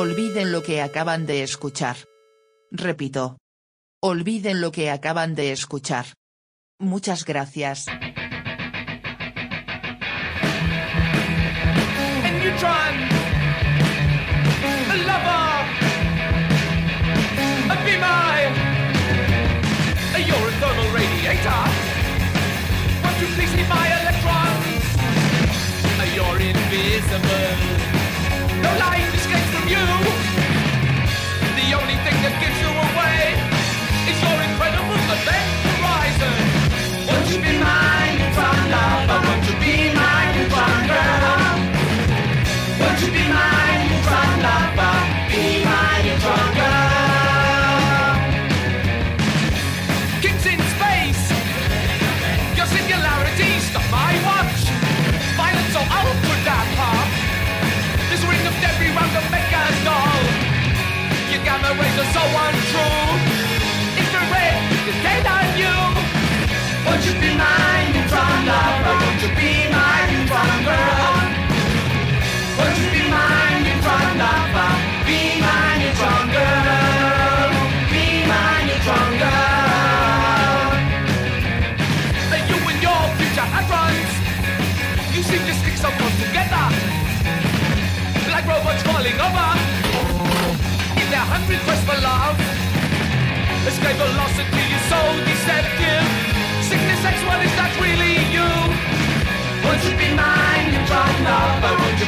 Olviden lo que acaban de escuchar. Repito. Olviden lo que acaban de escuchar. Muchas gracias. invisible. You. Quest for love. Escape velocity is so deceptive. Sickness X, what is that really you? Won't you be my neutron lover? Won't you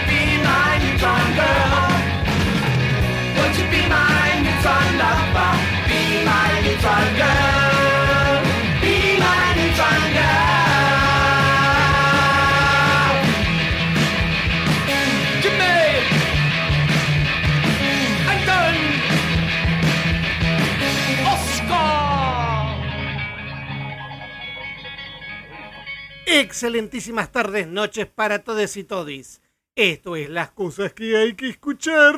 Excelentísimas tardes, noches para todos y todis. Esto es las cosas que hay que escuchar.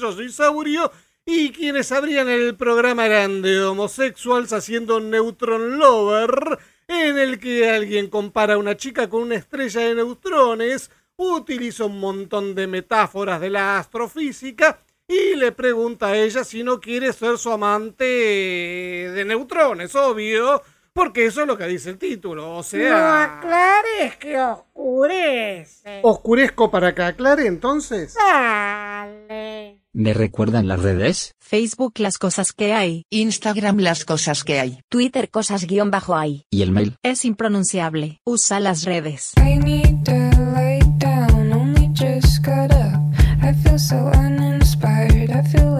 Yo soy Saurio y quienes abrían el programa eran de homosexuals haciendo Neutron Lover, en el que alguien compara a una chica con una estrella de neutrones, utiliza un montón de metáforas de la astrofísica y le pregunta a ella si no quiere ser su amante de neutrones, obvio, porque eso es lo que dice el título, o No sea... aclares que oscurece. ¿Oscurezco para que aclare entonces? Dale. ¿Me recuerdan las redes? Facebook las cosas que hay. Instagram las cosas que hay. Twitter cosas guion bajo hay. ¿Y el mail? Es impronunciable. Usa las redes. I need to lay down, only just got up. I feel so uninspired, I feel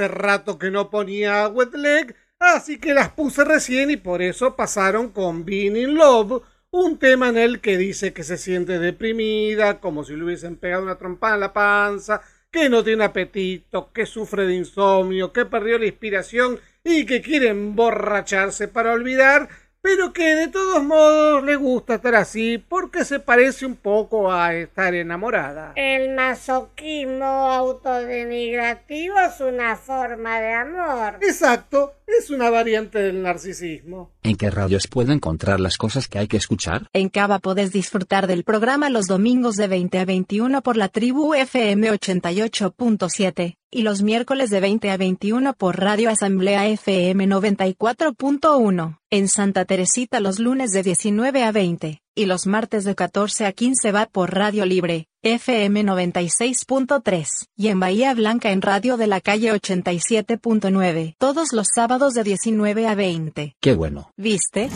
Hace rato que no ponía Wet Leg, Así que las puse recién y por eso pasaron con Being in Love, un tema en el que dice que se siente deprimida, como si le hubiesen pegado una trompada en la panza, que no tiene apetito, que sufre de insomnio, que perdió la inspiración y que quiere emborracharse para olvidar, pero que de todos modos le gusta estar así porque se parece un poco a estar enamorada. El masoquismo autodenigrativo es una forma de amor. Exacto, es una variante del narcisismo. ¿En qué radios puedo encontrar las cosas que hay que escuchar? En Cava podés disfrutar del programa los domingos de 20 a 21 por la tribu FM 88.7 y los miércoles de 20 a 21 por Radio Asamblea FM 94.1. En Santa Teresita los lunes de 19 a 20 y los martes de 14 a 15 va por Radio Libre, FM 96.3, y en Bahía Blanca en Radio de la Calle 87.9, todos los sábados de 19 a 20. Qué bueno. ¿Viste?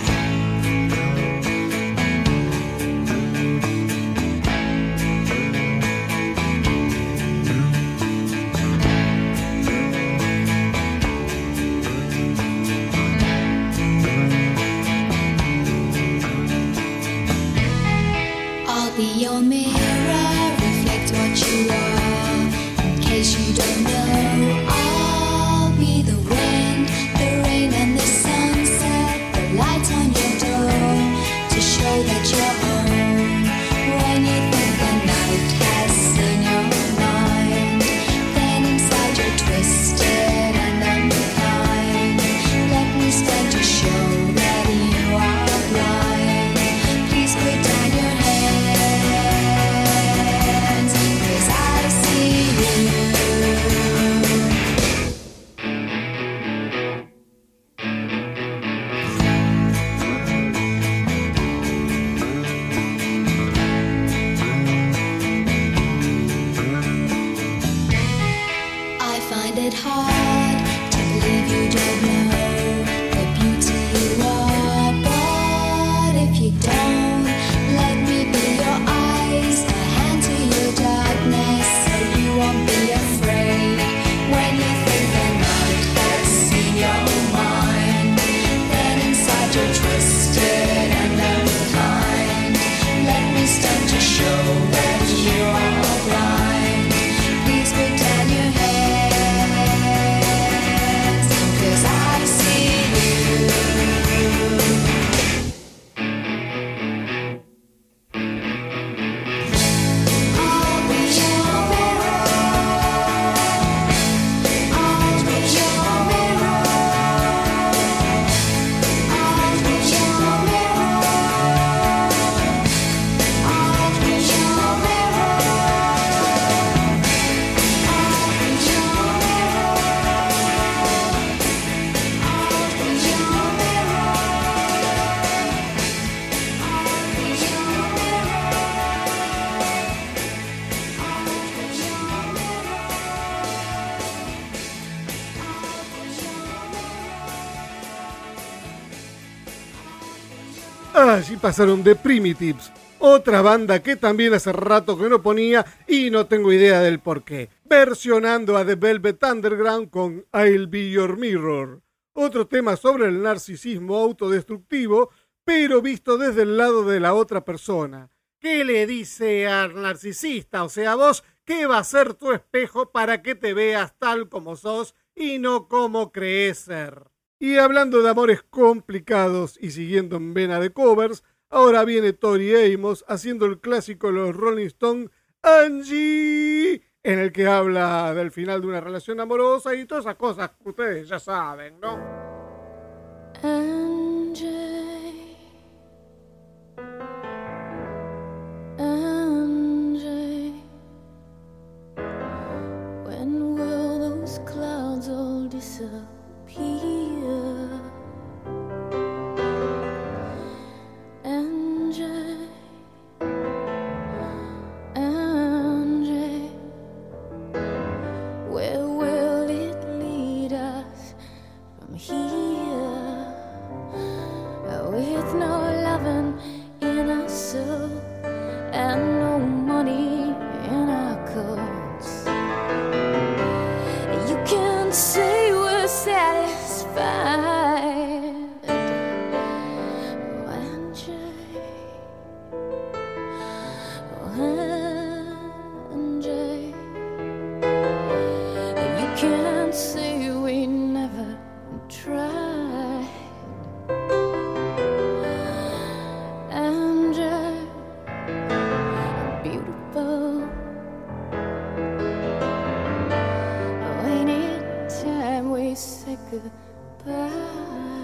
Pasaron The Primitives, otra banda que también hace rato que no ponía y no tengo idea del por qué. Versionando a The Velvet Underground con I'll Be Your Mirror. Otro tema sobre el narcisismo autodestructivo, pero visto desde el lado de la otra persona. ¿Qué le dice al narcisista? O sea, vos, ¿qué va a ser tu espejo para que te veas tal como sos y no como crees ser? Y hablando de amores complicados y siguiendo en vena de covers, ahora viene Tori Amos haciendo el clásico de los Rolling Stones, Angie, en el que habla del final de una relación amorosa y todas esas cosas que ustedes ya saben, ¿no? Angie, Angie, when will those clouds all disappear? people. Oh, time we say goodbye.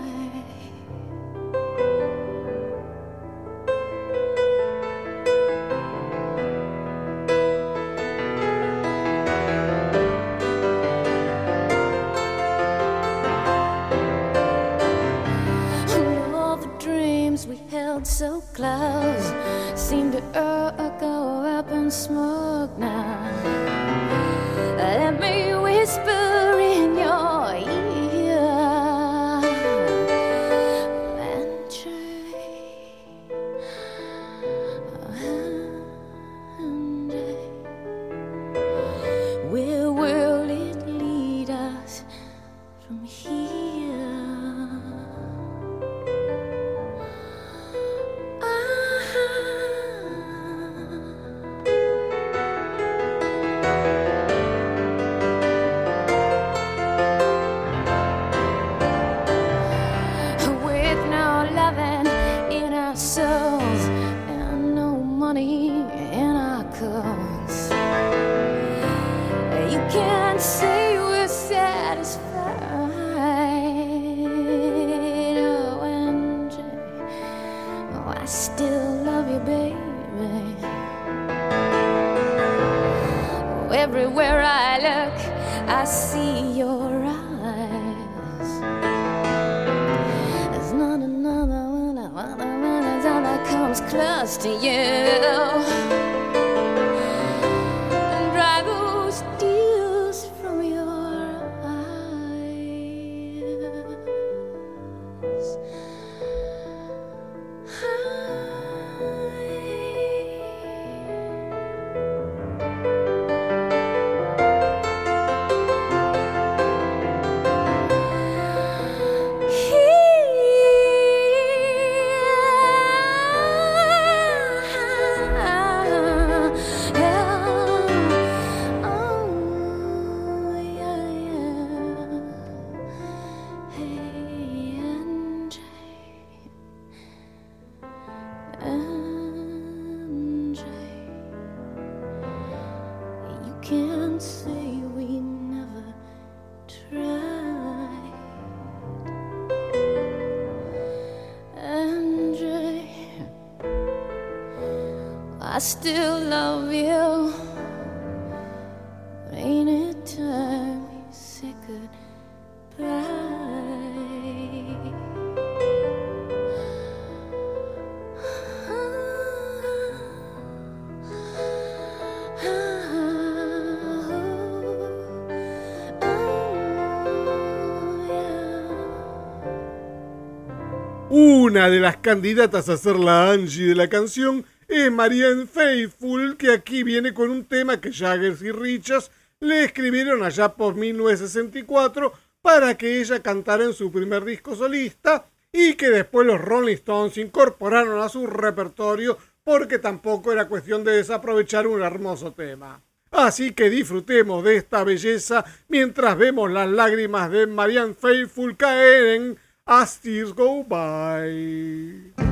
Una de las candidatas a ser la Angie de la canción es Marianne Faithful, que aquí viene con un tema que Jaggers y Richards le escribieron allá por 1964 para que ella cantara en su primer disco solista y que después los Rolling Stones incorporaron a su repertorio porque tampoco era cuestión de desaprovechar un hermoso tema. Así que disfrutemos de esta belleza mientras vemos las lágrimas de Marianne Faithful caer en as years go by.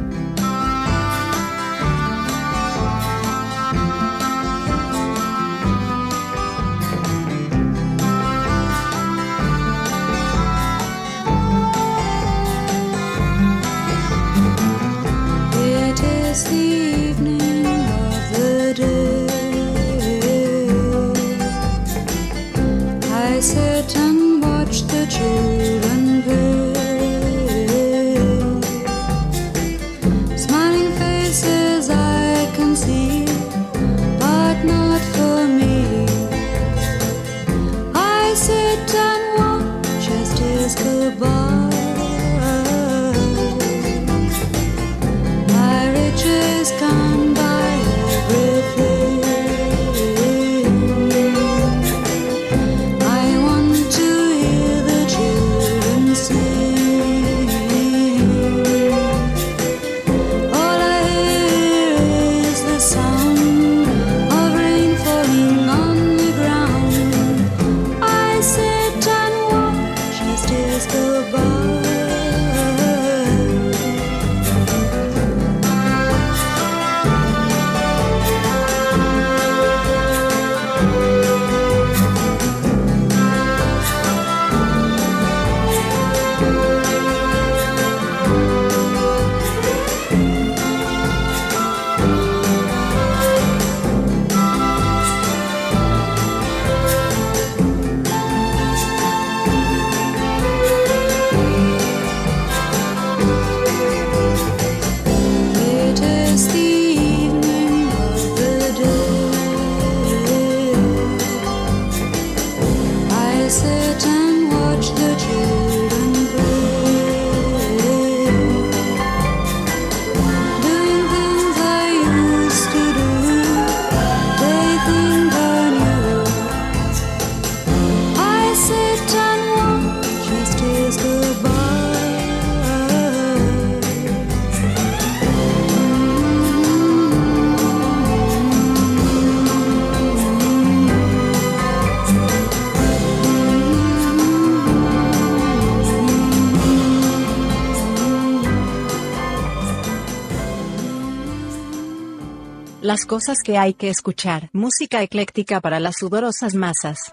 Las cosas que hay que escuchar. Música ecléctica para las sudorosas masas.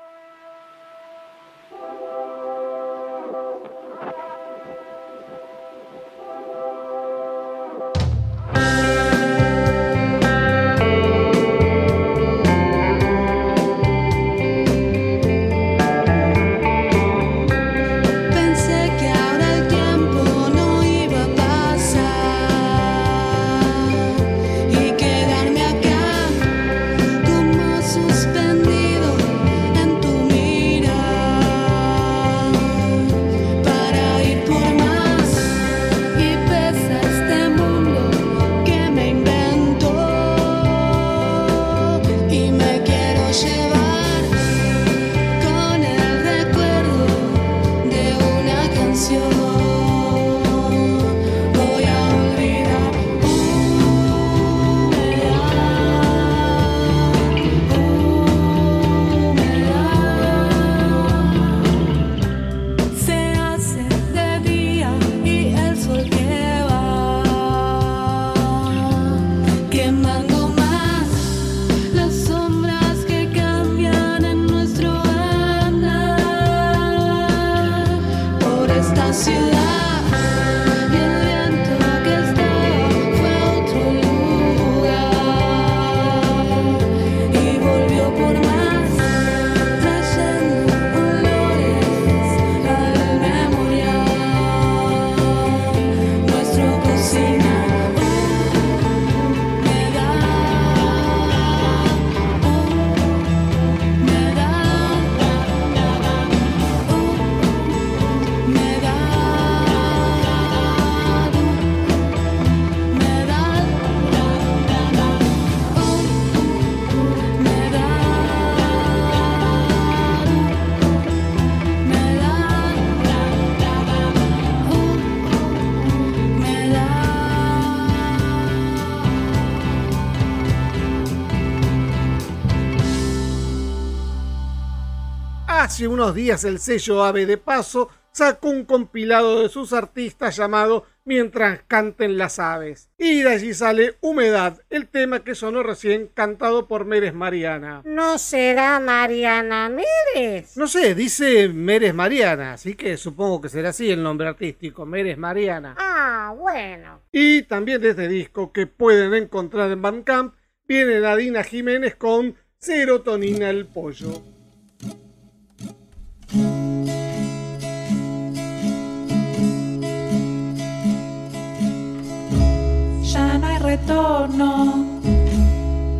Hace unos días el sello Ave de Paso sacó un compilado de sus artistas llamado Mientras canten las aves. Y de allí sale Humedad, el tema que sonó recién cantado por Meres Mariana. ¿No será Mariana Mírez? No sé, dice Meres Mariana, así que supongo que será así el nombre artístico, Meres Mariana. Ah, bueno. Y también de este disco que pueden encontrar en Bandcamp viene Nadina Jiménez con Serotonina el Pollo.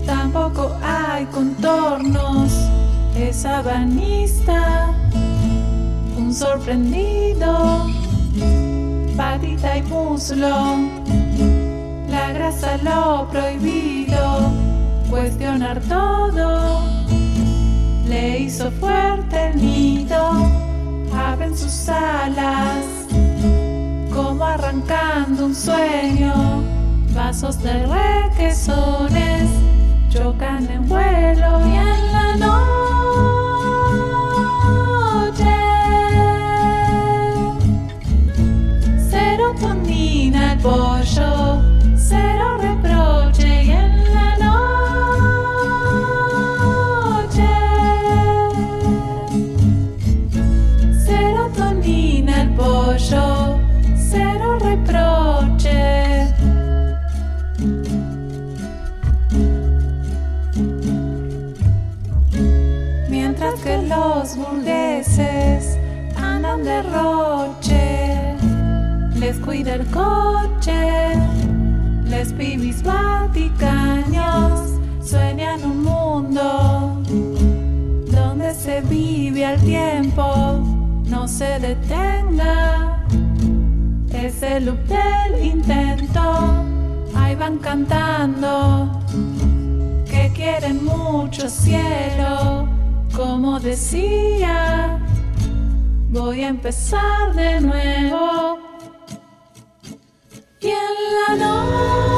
Tampoco hay contornos. Es abanista, un sorprendido, patita y muslo, la grasa lo prohibido, cuestionar todo. Le hizo fuerte el nido, abren sus alas como arrancando un sueño. Vasos de requesones chocan en vuelo y en la noche. Serotonina el pollo, burgueses andan de roche, les cuida el coche, les pibis vaticaños sueñan un mundo donde se vive al tiempo, no se detenga. Es el loop intento, ahí van cantando que quieren mucho cielo, como decía, voy a empezar de nuevo. Y en la noche.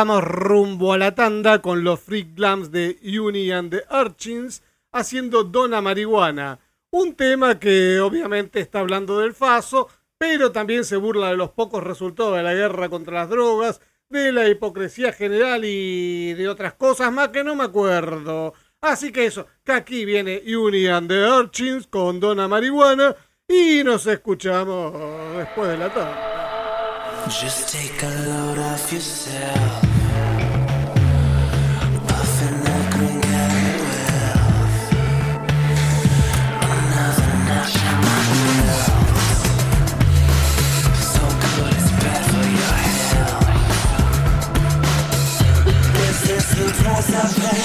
vamos rumbo a la tanda con los Freak Glams de Uni and the Urchins haciendo Dona Marihuana. Un tema que obviamente está hablando del Faso, pero también se burla de los pocos resultados de la guerra contra las drogas, de la hipocresía general y de otras cosas más que no me acuerdo. Así que eso, que aquí viene Uni and the Urchins con Dona Marihuana y nos escuchamos después de la tarde. Just take a load off yourself. Press up.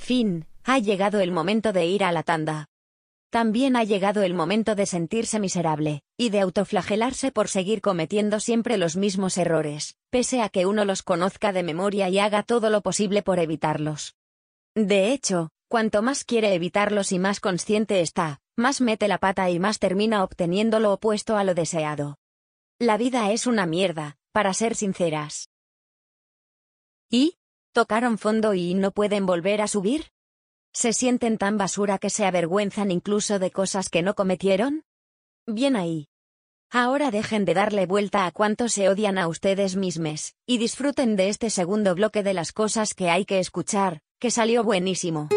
Fin, ha llegado el momento de ir a la tanda. También ha llegado el momento de sentirse miserable, y de autoflagelarse por seguir cometiendo siempre los mismos errores, pese a que uno los conozca de memoria y haga todo lo posible por evitarlos. De hecho, cuanto más quiere evitarlos y más consciente está, más mete la pata y más termina obteniendo lo opuesto a lo deseado. La vida es una mierda, para ser sinceras. ¿Y? ¿Tocaron fondo y no pueden volver a subir? ¿Se sienten tan basura que se avergüenzan incluso de cosas que no cometieron? Bien ahí. Ahora dejen de darle vuelta a cuánto se odian a ustedes mismos, y disfruten de este segundo bloque de las cosas que hay que escuchar, que salió buenísimo.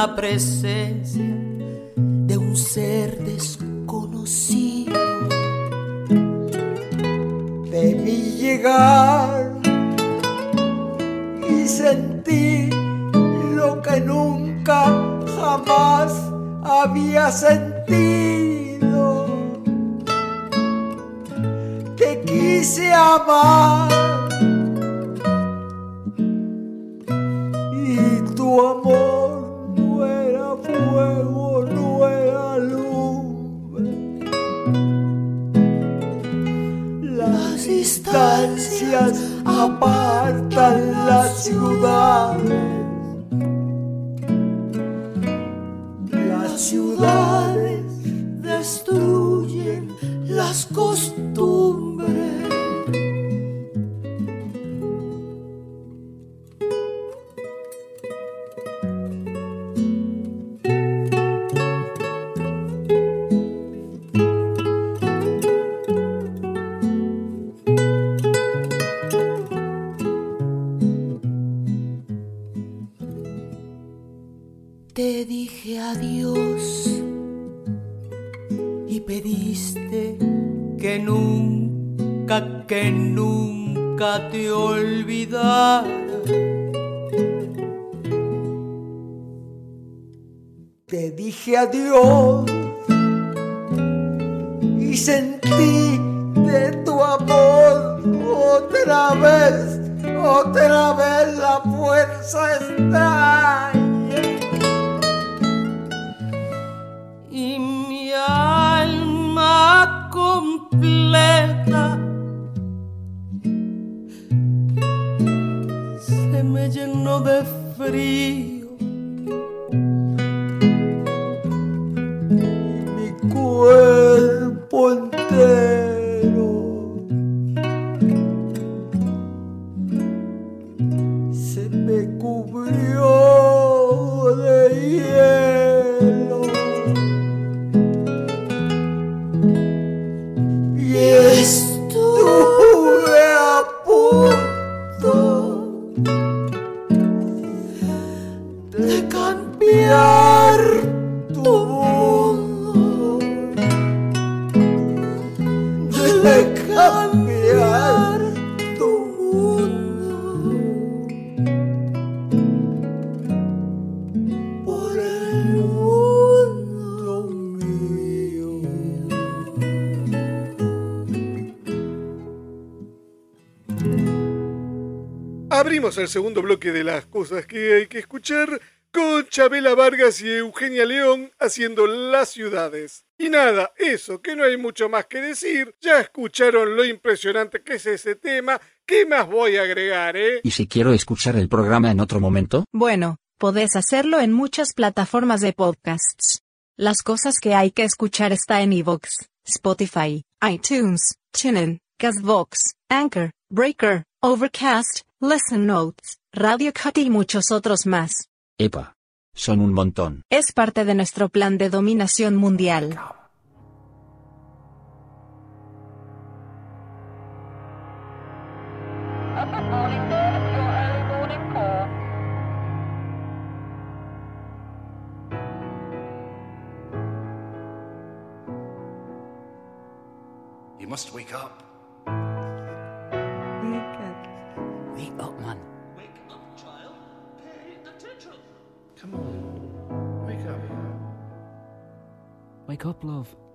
La presencia Te dije adiós y sentí de tu amor otra vez, otra vez la fuerza extraña. y mi alma completa se me llenó de frío. Segundo bloque de las cosas que hay que escuchar con Chabela Vargas y Eugenia León haciendo las ciudades. Y nada, eso, que no hay mucho más que decir. Ya escucharon lo impresionante que es ese tema. ¿Qué más voy a agregar, eh? ¿Y si quiero escuchar el programa en otro momento? Bueno, podés hacerlo en muchas plataformas de podcasts. Las cosas que hay que escuchar está en iVoox, Spotify, iTunes, TuneIn, Castbox, Anchor, Breaker, Overcast, Listen Notes, Radio Cut y muchos otros más. Epa. Son un montón. Es parte de nuestro plan de dominación mundial. must wake up. Wake up, love.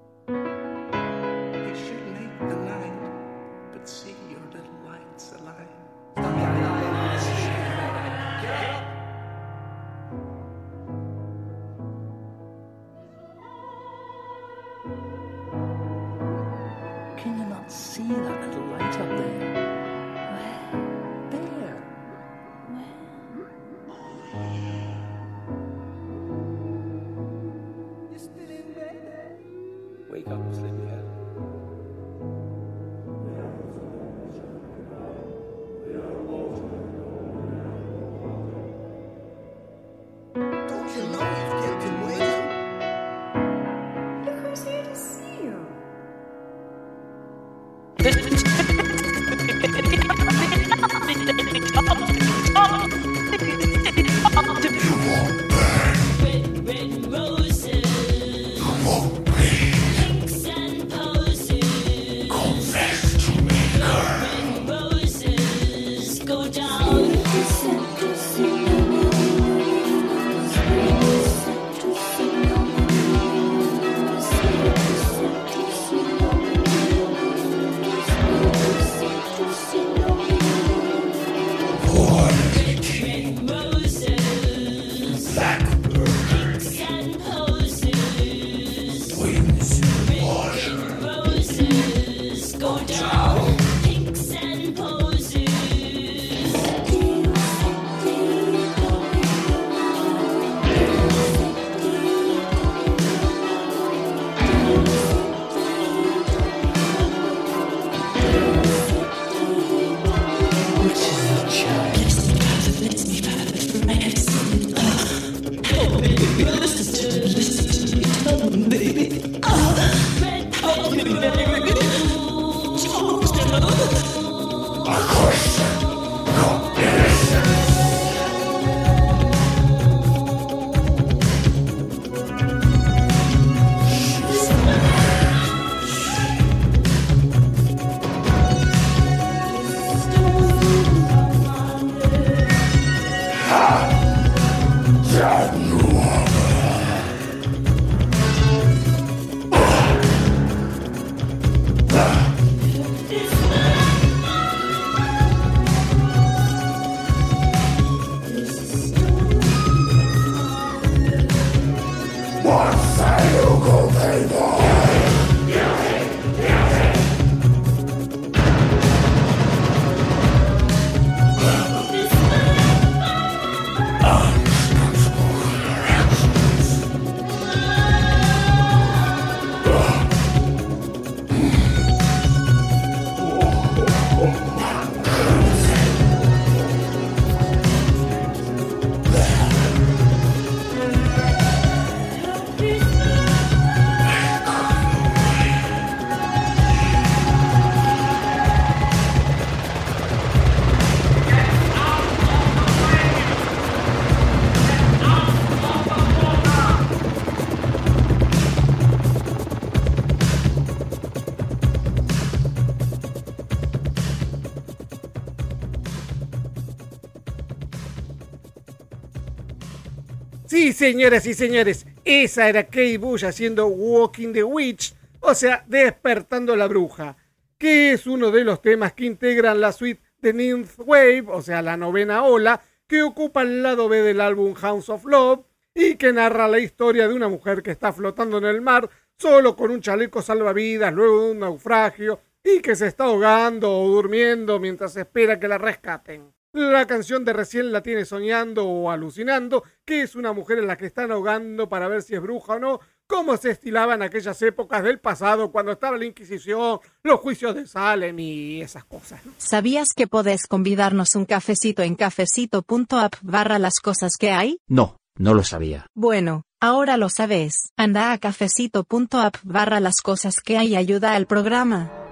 Sí, señoras y señores, esa era Kate Bush haciendo Walking the Witch, o sea, Despertando a la Bruja, que es uno de los temas que integran la suite de Ninth Wave, o sea, la novena ola, que ocupa el lado B del álbum House of Love y que narra la historia de una mujer que está flotando en el mar solo con un chaleco salvavidas luego de un naufragio y que se está ahogando o durmiendo mientras espera que la rescaten. La canción de recién la tiene soñando o alucinando, que es una mujer en la que están ahogando para ver si es bruja o no, como se estilaba en aquellas épocas del pasado cuando estaba la Inquisición, los juicios de Salem y esas cosas. ¿no? ¿Sabías que podés convidarnos un cafecito en cafecito.app barra las cosas que hay? No, no lo sabía. Bueno, ahora lo sabes. Anda a cafecito.app barra las cosas que hay y ayuda al programa.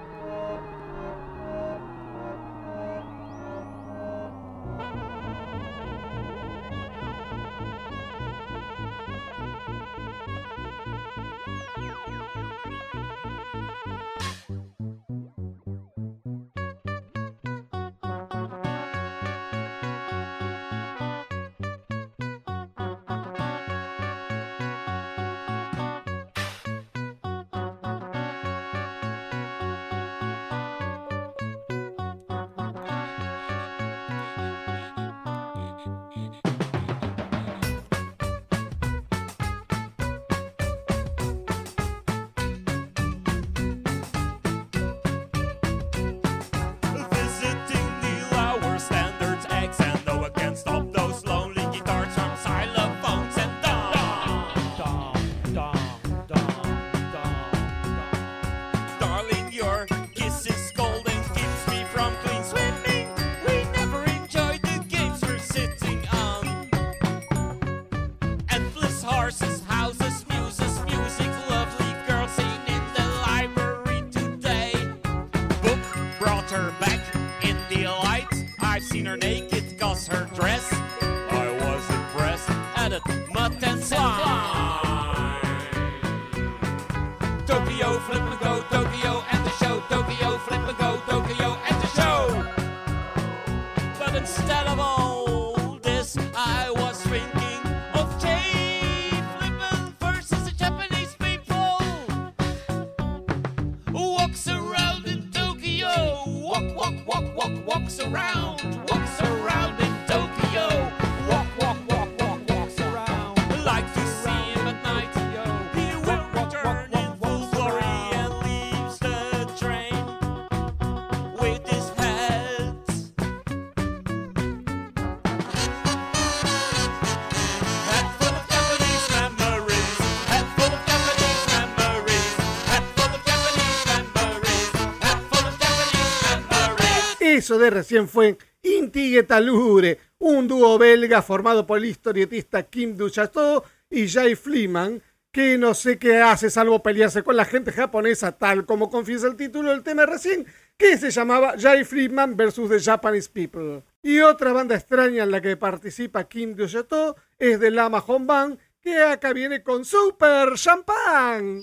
unstoppable. Eso de recién fue Inti Talure, un dúo belga formado por el historietista Kim Duchateau y Jay Fleeman, que no sé qué hace salvo pelearse con la gente japonesa, tal como confiesa el título del tema recién, que se llamaba Jay Fleeman vs. The Japanese People. Y otra banda extraña en la que participa Kim Duchateau es de Lama Home Band, que acá viene con Super Champagne.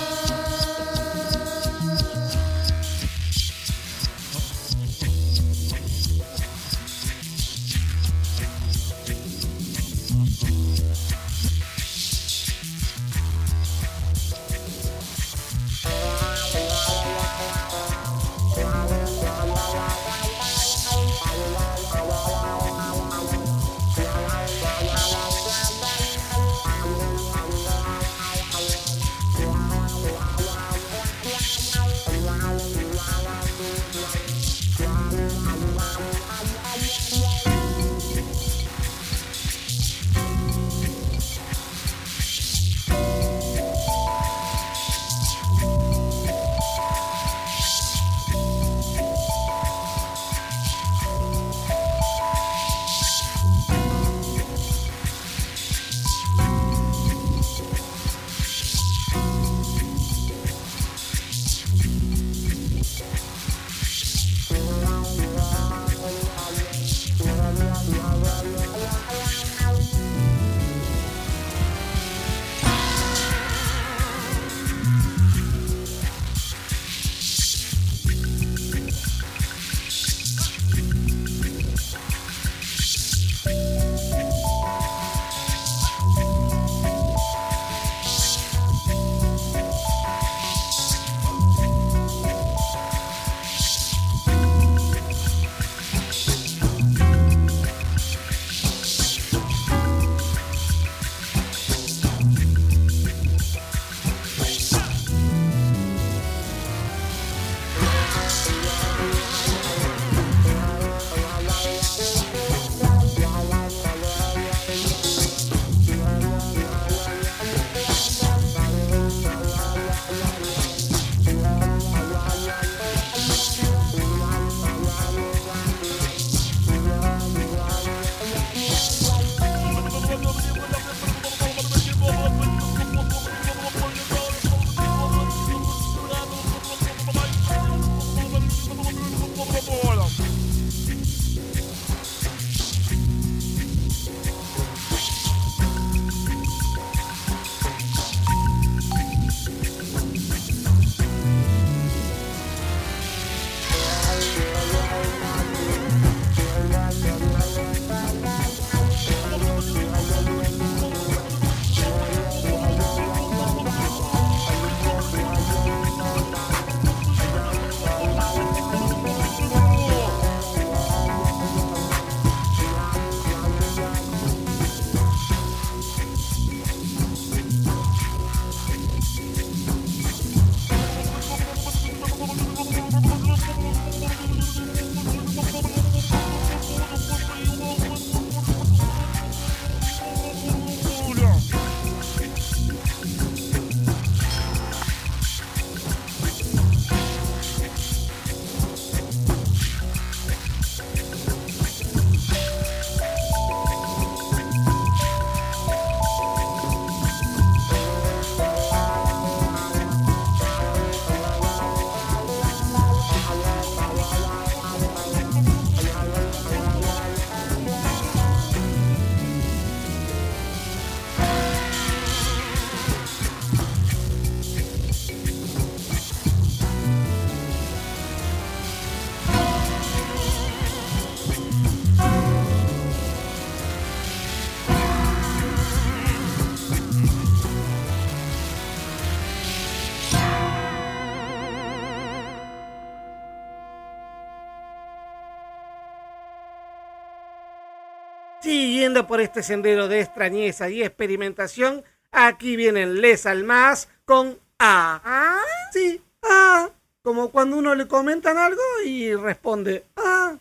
siguiendo por este sendero de extrañeza y experimentación, aquí vienen Les Almas con A. Sí, A. Como cuando uno le comentan algo y responde A.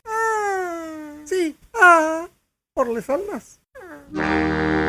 Sí, A. Por Les Almas. Я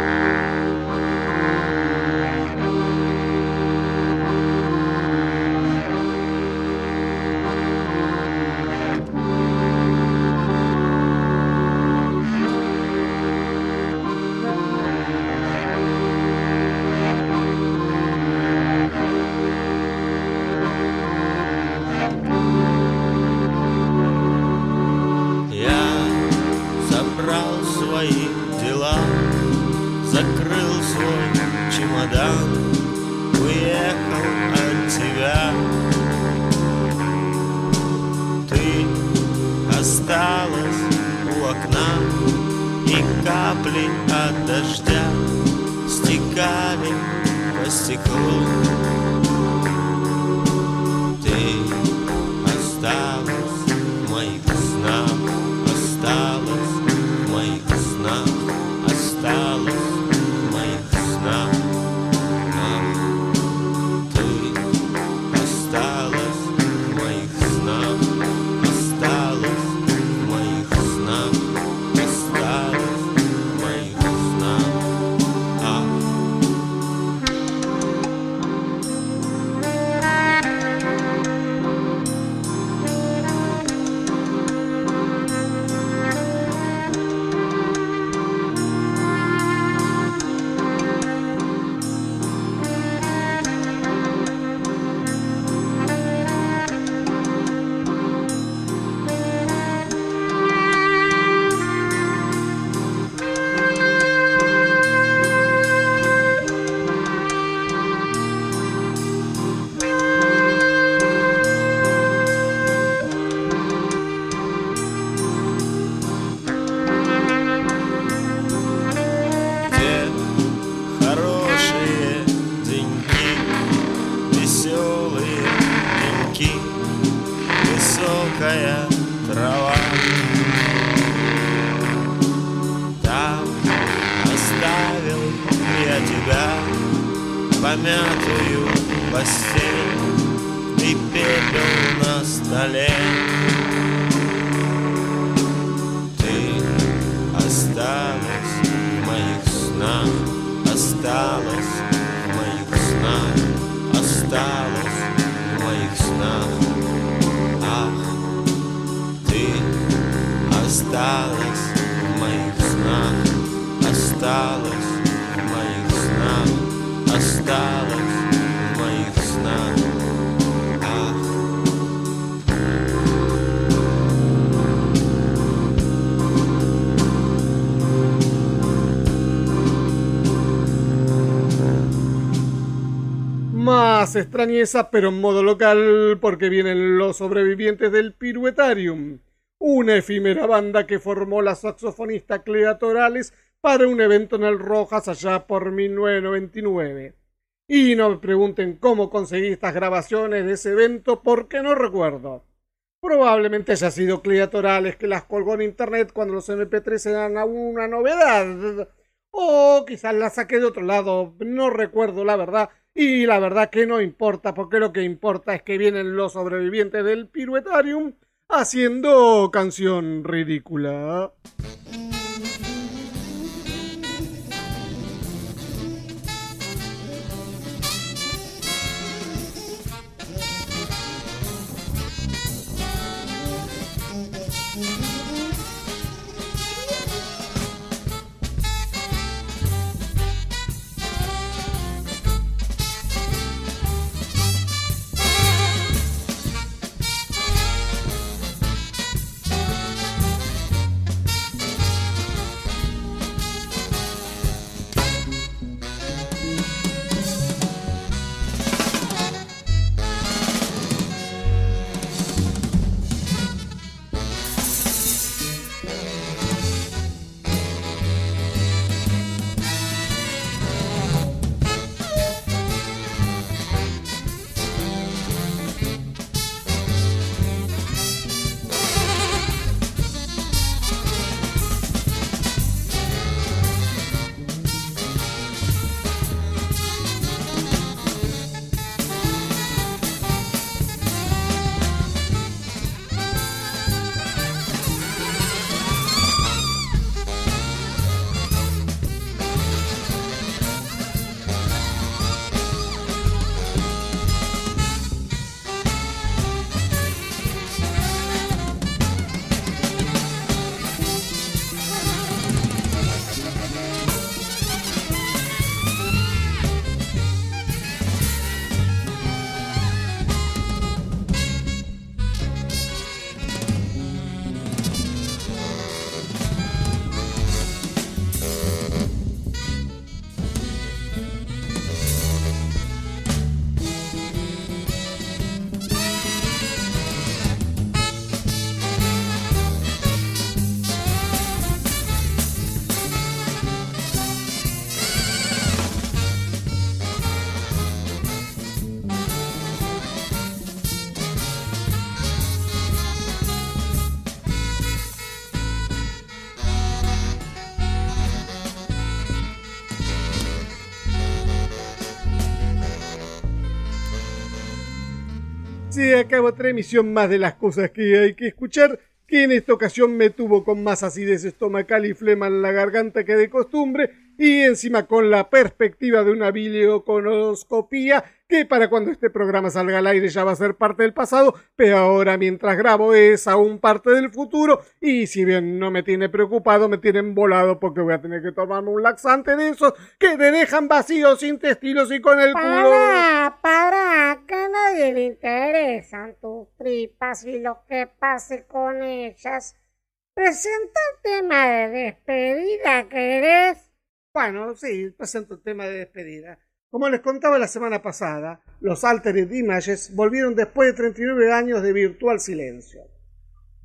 снах, осталась в моих снах. Ах. Más extrañeza, pero en modo local, porque vienen los sobrevivientes del Piruetarium, una efímera banda que formó la saxofonista Clea Torales para un evento en el Rojas allá por 1999. Y no me pregunten cómo conseguí estas grabaciones de ese evento porque no recuerdo. Probablemente haya sido Clea Torales que las colgó en internet cuando los MP3 eran una novedad. O quizás las saqué de otro lado, no recuerdo la verdad. Y la verdad que no importa, porque lo que importa es que vienen los sobrevivientes del Piruetarium haciendo canción ridícula. Se acabó otra emisión más de las cosas que hay que escuchar, que en esta ocasión me tuvo con más acidez estomacal y flema en la garganta que de costumbre, y encima con la perspectiva de una videoconoscopía que para cuando este programa salga al aire ya va a ser parte del pasado, pero ahora mientras grabo es aún parte del futuro, y si bien no me tiene preocupado, me tienen volado porque voy a tener que tomarme un laxante de esos que te dejan vacíos, intestinos y con el culo... Para, para, que a nadie le interesan tus tripas y lo que pase con ellas. Presenta el tema de despedida, ¿querés? Bueno, sí, presento el tema de despedida. Como les contaba la semana pasada, los Altered Images volvieron después de 39 años de virtual silencio.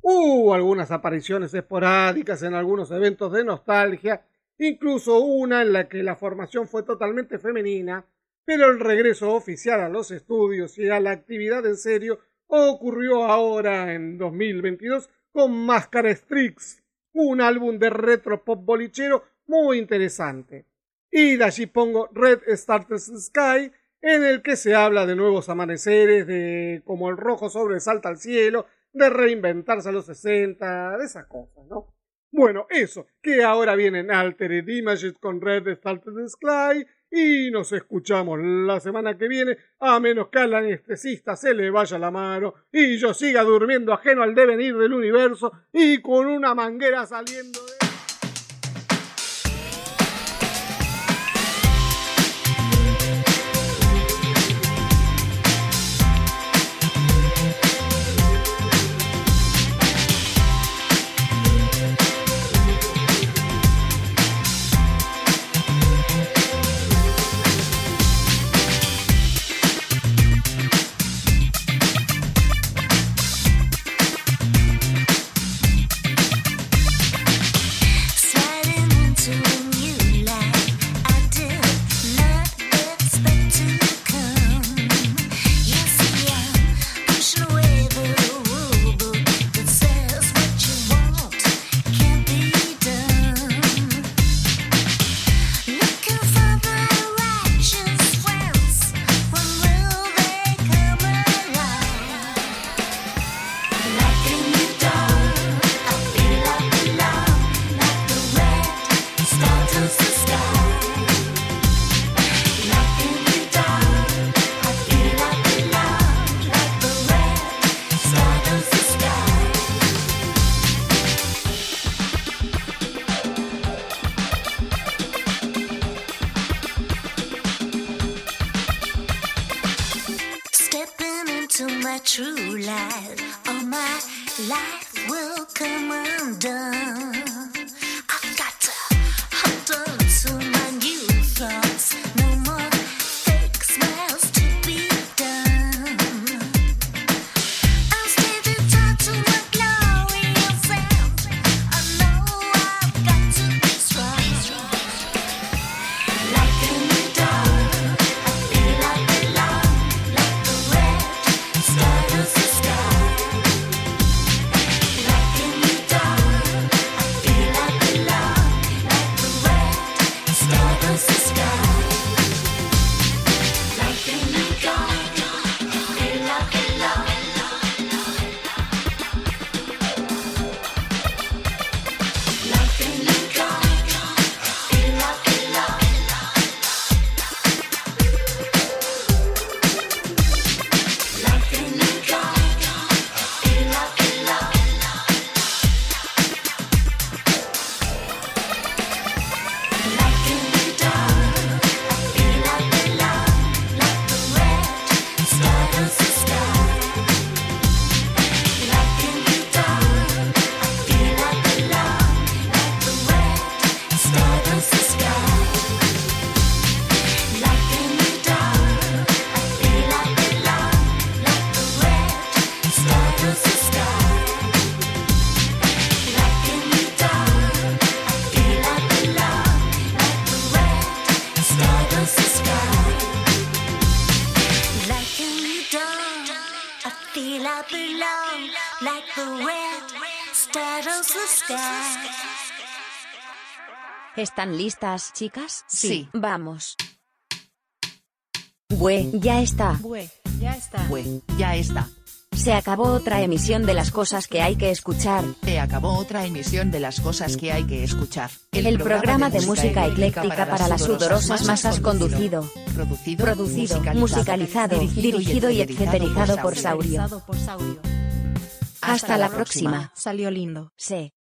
Hubo algunas apariciones esporádicas en algunos eventos de nostalgia, incluso una en la que la formación fue totalmente femenina, pero el regreso oficial a los estudios y a la actividad en serio ocurrió ahora en 2022 con Máscara Strix, un álbum de retro pop bolichero muy interesante. Y de allí pongo Red Starters Sky, en el que se habla de nuevos amaneceres, de como el rojo sobresalta al cielo, de reinventarse a los 60, de esas cosas, ¿no? Bueno, eso, que ahora vienen Altered Images con Red Starters Sky, y nos escuchamos la semana que viene, a menos que al anestesista se le vaya la mano y yo siga durmiendo ajeno al devenir del universo y con una manguera saliendo de... ¿Están listas, chicas? Sí. Vamos. Bue, ya está. Bue. Ya está. Fue, ya está. Se acabó otra emisión de las cosas que hay que escuchar. Se acabó otra emisión de las cosas que hay que escuchar. El, programa de música ecléctica para las sudorosas masas conducido, producido, producido, musicalizado, dirigido y etcéterizado por Saurio. Hasta la próxima. Salió lindo. Sí.